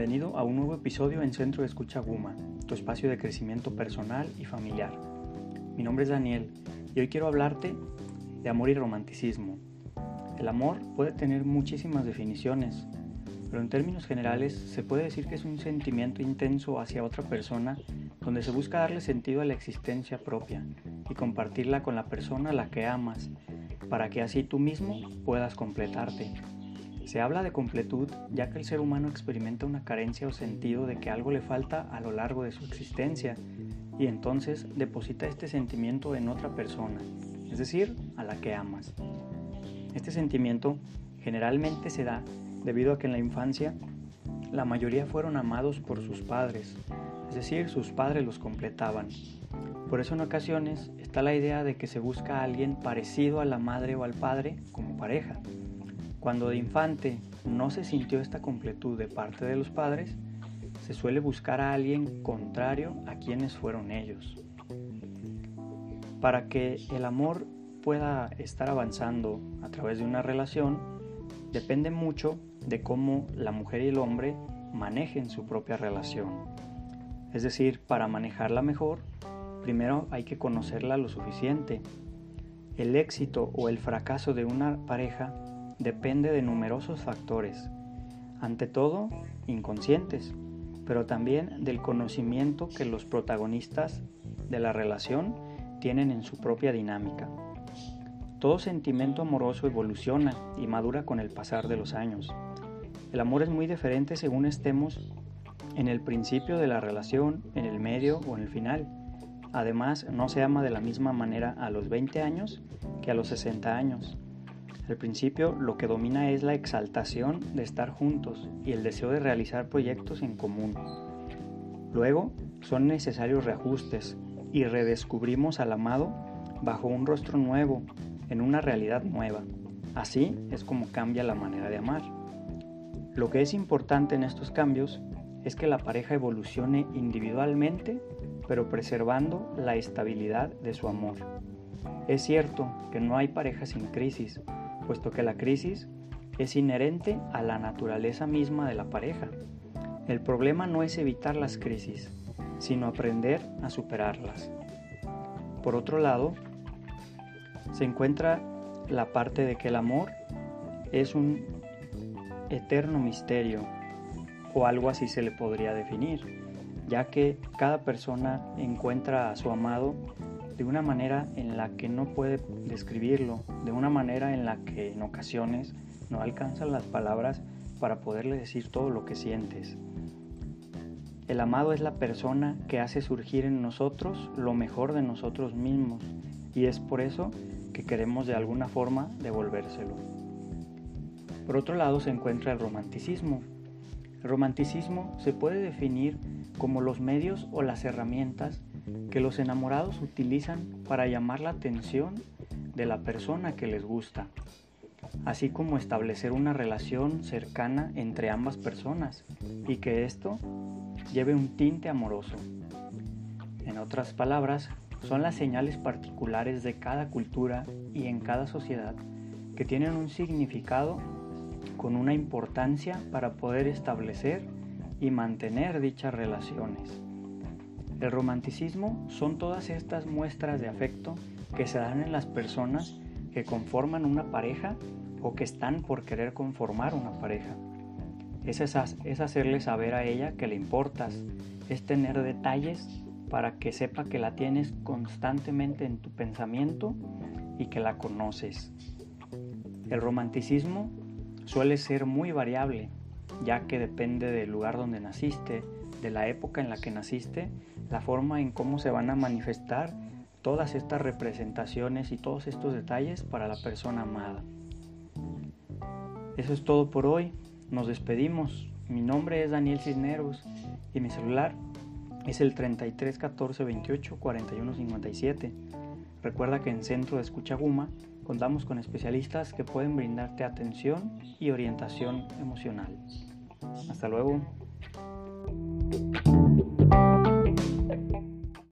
Bienvenido a un nuevo episodio en Centro de Escucha Guma, tu espacio de crecimiento personal y familiar. Mi nombre es Daniel y hoy quiero hablarte de amor y romanticismo. El amor puede tener muchísimas definiciones, pero en términos generales se puede decir que es un sentimiento intenso hacia otra persona donde se busca darle sentido a la existencia propia y compartirla con la persona a la que amas, para que así tú mismo puedas completarte. Se habla de completud ya que el ser humano experimenta una carencia o sentido de que algo le falta a lo largo de su existencia y entonces deposita este sentimiento en otra persona, es decir, a la que amas. Este sentimiento generalmente se da debido a que en la infancia la mayoría fueron amados por sus padres, es decir, sus padres los completaban. Por eso en ocasiones está la idea de que se busca a alguien parecido a la madre o al padre como pareja. Cuando de infante no se sintió esta completud de parte de los padres, se suele buscar a alguien contrario a quienes fueron ellos. Para que el amor pueda estar avanzando a través de una relación, depende mucho de cómo la mujer y el hombre manejen su propia relación. Es decir, para manejarla mejor, primero hay que conocerla lo suficiente. El éxito o el fracaso de una pareja depende de numerosos factores, ante todo inconscientes, pero también del conocimiento que los protagonistas de la relación tienen en su propia dinámica. Todo sentimiento amoroso evoluciona y madura con el pasar de los años. El amor es muy diferente según estemos en el principio de la relación, en el medio o en el final. Además, no se ama de la misma manera a los 20 años que a los 60 años. Al principio lo que domina es la exaltación de estar juntos y el deseo de realizar proyectos en común. Luego son necesarios reajustes y redescubrimos al amado bajo un rostro nuevo, en una realidad nueva. Así es como cambia la manera de amar. Lo que es importante en estos cambios es que la pareja evolucione individualmente, pero preservando la estabilidad de su amor. Es cierto que no hay pareja sin crisis, puesto que la crisis es inherente a la naturaleza misma de la pareja. El problema no es evitar las crisis, sino aprender a superarlas. Por otro lado, se encuentra la parte de que el amor es un eterno misterio, o algo así se le podría definir, ya que cada persona encuentra a su amado de una manera en la que no puede describirlo, de una manera en la que en ocasiones no alcanzan las palabras para poderle decir todo lo que sientes. El amado es la persona que hace surgir en nosotros lo mejor de nosotros mismos y es por eso que queremos de alguna forma devolvérselo. Por otro lado se encuentra el romanticismo. El romanticismo se puede definir como los medios o las herramientas que los enamorados utilizan para llamar la atención de la persona que les gusta, así como establecer una relación cercana entre ambas personas y que esto lleve un tinte amoroso. En otras palabras, son las señales particulares de cada cultura y en cada sociedad que tienen un significado con una importancia para poder establecer y mantener dichas relaciones. El romanticismo son todas estas muestras de afecto que se dan en las personas que conforman una pareja o que están por querer conformar una pareja. Es, es hacerle saber a ella que le importas, es tener detalles para que sepa que la tienes constantemente en tu pensamiento y que la conoces. El romanticismo suele ser muy variable, ya que depende del lugar donde naciste, de la época en la que naciste, la forma en cómo se van a manifestar todas estas representaciones y todos estos detalles para la persona amada. Eso es todo por hoy. Nos despedimos. Mi nombre es Daniel Cisneros y mi celular es el 33 14 28 41 57. Recuerda que en Centro de Escucha Guma contamos con especialistas que pueden brindarte atención y orientación emocional. Hasta luego.